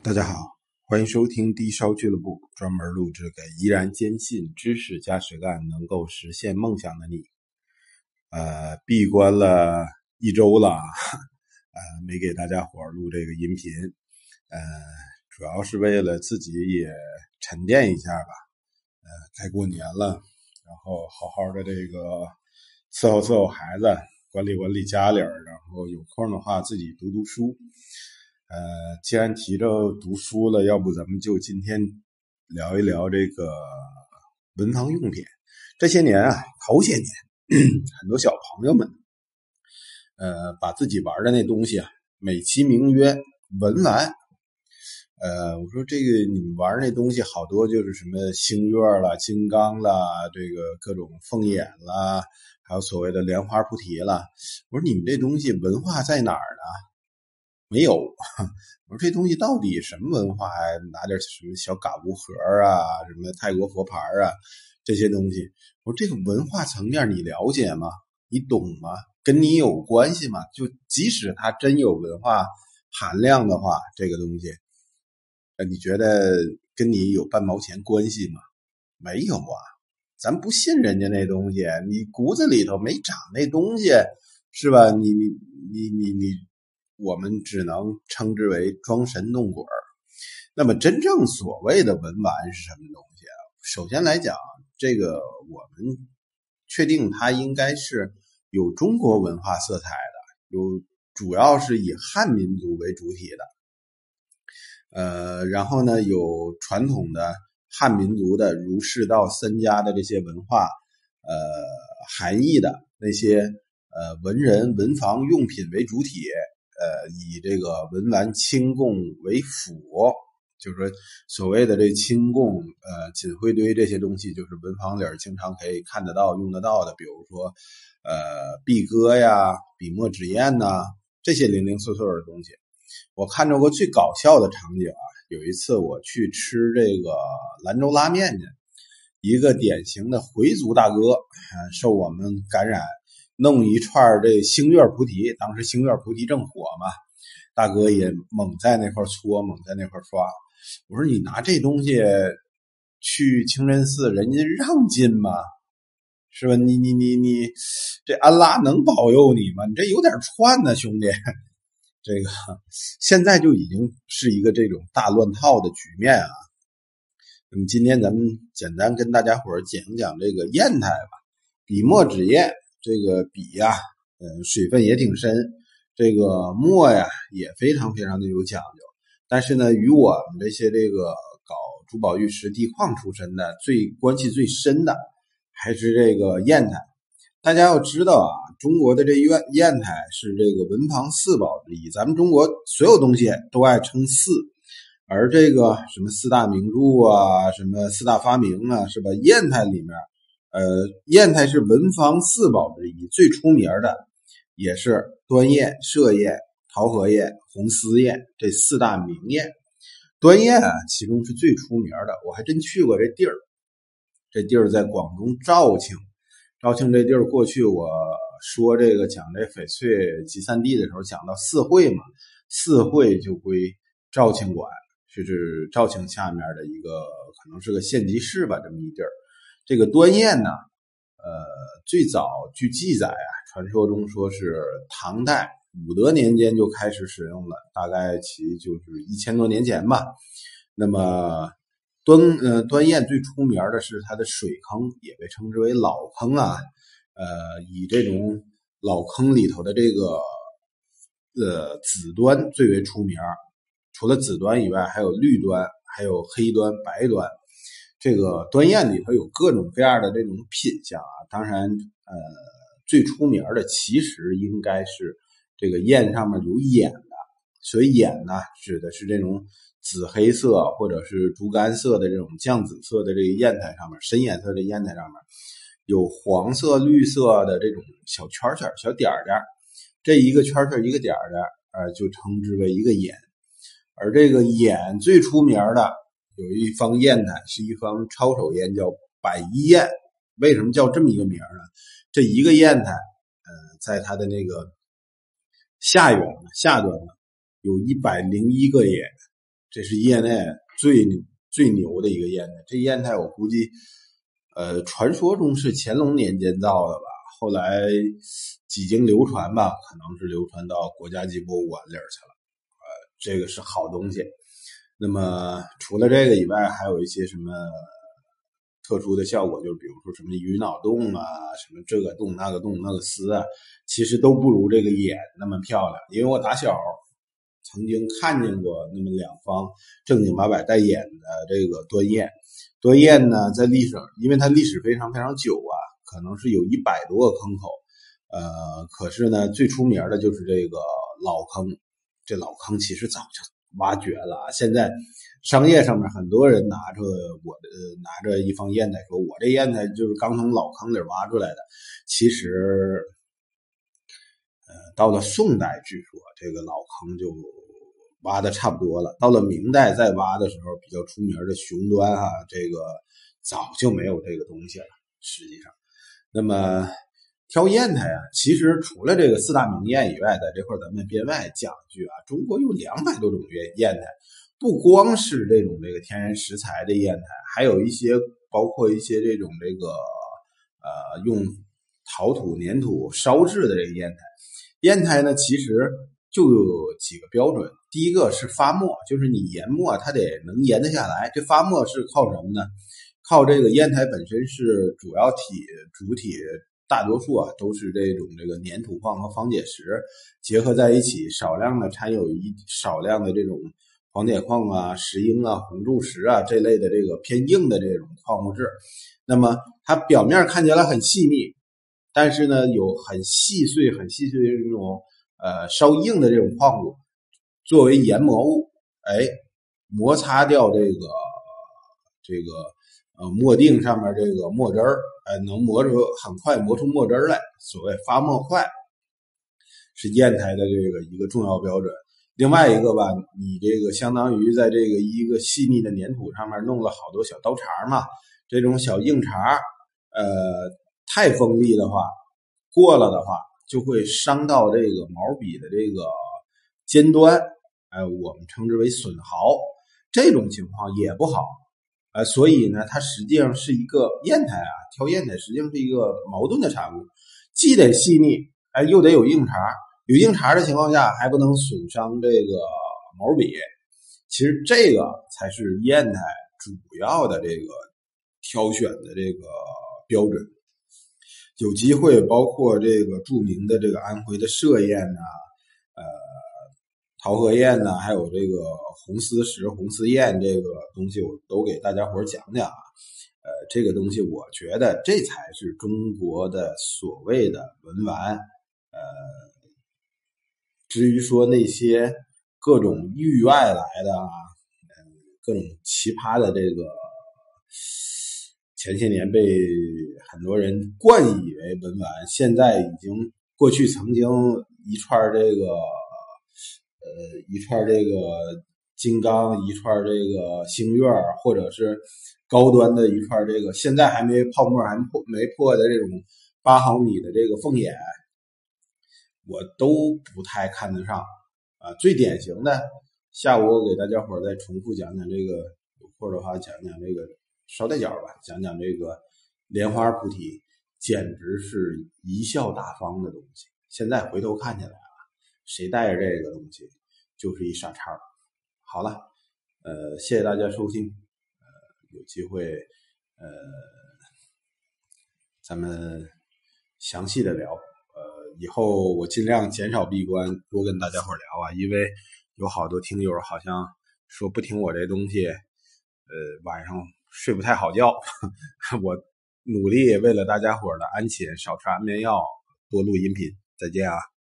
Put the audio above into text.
大家好，欢迎收听低烧俱乐部，专门录制给依然坚信知识加实干能够实现梦想的你。呃，闭关了一周了，呃，没给大家伙录这个音频，呃，主要是为了自己也沉淀一下吧。呃，该过年了，然后好好的这个伺候伺候孩子，管理管理家里然后有空的话自己读读书。呃，既然提着读书了，要不咱们就今天聊一聊这个文房用品。这些年啊，头些年，很多小朋友们，呃，把自己玩的那东西啊，美其名曰文玩。呃，我说这个你们玩那东西好多就是什么星月了、金刚了，这个各种凤眼了，还有所谓的莲花菩提了。我说你们这东西文化在哪儿呢？没有，我说这东西到底什么文化呀？拿点什么小嘎乌盒啊，什么泰国佛牌啊，这些东西。我说这个文化层面你了解吗？你懂吗？跟你有关系吗？就即使它真有文化含量的话，这个东西，呃，你觉得跟你有半毛钱关系吗？没有啊，咱不信人家那东西，你骨子里头没长那东西，是吧？你你你你你。我们只能称之为装神弄鬼那么，真正所谓的文玩是什么东西啊？首先来讲，这个我们确定它应该是有中国文化色彩的，有主要是以汉民族为主体的。呃，然后呢，有传统的汉民族的儒释道三家的这些文化，呃，含义的那些呃文人文房用品为主体。呃，以这个文玩清供为辅，就是说所谓的这清供，呃，锦灰堆这些东西，就是文房里经常可以看得到、用得到的，比如说，呃，壁鸽呀、笔墨纸砚呐，这些零零碎碎的东西。我看着过最搞笑的场景啊，有一次我去吃这个兰州拉面去，一个典型的回族大哥，受我们感染。弄一串这星月菩提，当时星月菩提正火嘛，大哥也猛在那块搓，猛在那块刷。我说你拿这东西去清真寺，人家让进吗？是吧？你你你你，这安拉能保佑你吗？你这有点串呢，兄弟。这个现在就已经是一个这种大乱套的局面啊。那么今天咱们简单跟大家伙讲讲这个砚台吧，笔墨纸砚。这个笔呀，呃，水分也挺深，这个墨呀也非常非常的有讲究。但是呢，与我们这些这个搞珠宝玉石地矿出身的，最关系最深的还是这个砚台。大家要知道啊，中国的这砚砚台是这个文房四宝之一。咱们中国所有东西都爱称四，而这个什么四大名著啊，什么四大发明啊，是吧？砚台里面。呃，砚台是文房四宝之一，最出名的也是端砚、歙砚、桃核砚、红丝砚这四大名砚。端砚啊，其中是最出名的，我还真去过这地儿。这地儿在广东肇庆，肇庆这地儿过去我说这个讲这翡翠集散地的时候，讲到四会嘛，四会就归肇庆管，是指肇庆下面的一个可能是个县级市吧，这么一地儿。这个端砚呢，呃，最早据记载啊，传说中说是唐代武德年间就开始使用了，大概其就是一千多年前吧。那么端呃端砚最出名的是它的水坑，也被称之为老坑啊。呃，以这种老坑里头的这个呃紫端最为出名，除了紫端以外，还有绿端，还有黑端、白端。这个端砚里头有各种各样的这种品相啊，当然，呃，最出名的其实应该是这个砚上面有眼的，所以眼呢指的是这种紫黑色或者是竹竿色的这种酱紫色的这个砚台上面，深颜色的砚台上面有黄色、绿色的这种小圈圈、小点点，这一个圈圈一个点点，呃，就称之为一个眼，而这个眼最出名的。有一方砚台是一方抄手砚，叫百一砚。为什么叫这么一个名呢？这一个砚台，呃，在它的那个下缘下端呢，有一百零一个眼，这是业内最最牛的一个砚台。这砚台我估计，呃，传说中是乾隆年间造的吧，后来几经流传吧，可能是流传到国家级博物馆里去了。呃，这个是好东西。那么除了这个以外，还有一些什么？特殊的效果就是，比如说什么鱼脑洞啊，什么这个洞那个洞那个丝啊，其实都不如这个眼那么漂亮。因为我打小曾经看见过那么两方正经八百带眼的这个端砚。端砚呢，在历史，因为它历史非常非常久啊，可能是有一百多个坑口。呃，可是呢，最出名的就是这个老坑。这老坑其实早就挖掘了啊，现在。商业上面很多人拿着我的拿着一方砚台，说我这砚台就是刚从老坑里挖出来的。其实，呃，到了宋代，据说这个老坑就挖的差不多了。到了明代再挖的时候，比较出名的雄端啊，这个早就没有这个东西了。实际上，那么挑砚台啊，其实除了这个四大名砚以外，在这块咱们编外讲一句啊，中国有两百多种砚砚台。不光是这种这个天然石材的砚台，还有一些包括一些这种这个呃用陶土粘土烧制的这个砚台。砚台呢，其实就有几个标准。第一个是发墨，就是你研墨它得能研得下来。这发墨是靠什么呢？靠这个砚台本身是主要体主体，大多数啊都是这种这个粘土矿和方解石结合在一起，少量的掺有一少量的这种。黄铁矿啊、石英啊、红柱石啊这类的这个偏硬的这种矿物质，那么它表面看起来很细腻，但是呢有很细碎、很细碎的这种呃稍硬的这种矿物作为研磨物，哎，摩擦掉这个这个呃墨锭上面这个墨汁儿，哎，能磨出很快磨出墨汁儿来，所谓发墨快，是砚台的这个一个重要标准。另外一个吧，你这个相当于在这个一个细腻的粘土上面弄了好多小刀茬嘛，这种小硬茬，呃，太锋利的话，过了的话就会伤到这个毛笔的这个尖端，哎，我们称之为损耗，这种情况也不好，呃，所以呢，它实际上是一个砚台啊，挑砚台实际上是一个矛盾的产物，既得细腻，哎，又得有硬茬。有硬茬的情况下，还不能损伤这个毛笔。其实这个才是砚台主要的这个挑选的这个标准。有机会，包括这个著名的这个安徽的歙砚呐，桃河砚呐，还有这个红丝石、红丝砚这个东西，我都给大家伙讲讲啊。呃，这个东西，我觉得这才是中国的所谓的文玩，呃。至于说那些各种域外来的啊，各种奇葩的这个，前些年被很多人冠以为文玩，现在已经过去曾经一串这个，呃，一串这个金刚，一串这个星月，或者是高端的一串这个，现在还没泡沫还破没破的这种八毫米的这个凤眼。我都不太看得上，啊，最典型的，下午我给大家伙再重复讲讲这个，有空的话讲讲这个捎带脚吧，讲讲这个莲花菩提，简直是贻笑大方的东西。现在回头看起来啊，谁带着这个东西就是一傻叉。好了，呃，谢谢大家收听，呃，有机会，呃，咱们详细的聊。呃以后我尽量减少闭关，多跟大家伙聊啊，因为有好多听友好像说不听我这东西，呃，晚上睡不太好觉。我努力为了大家伙的安寝，少吃安眠药，多录音频。再见啊。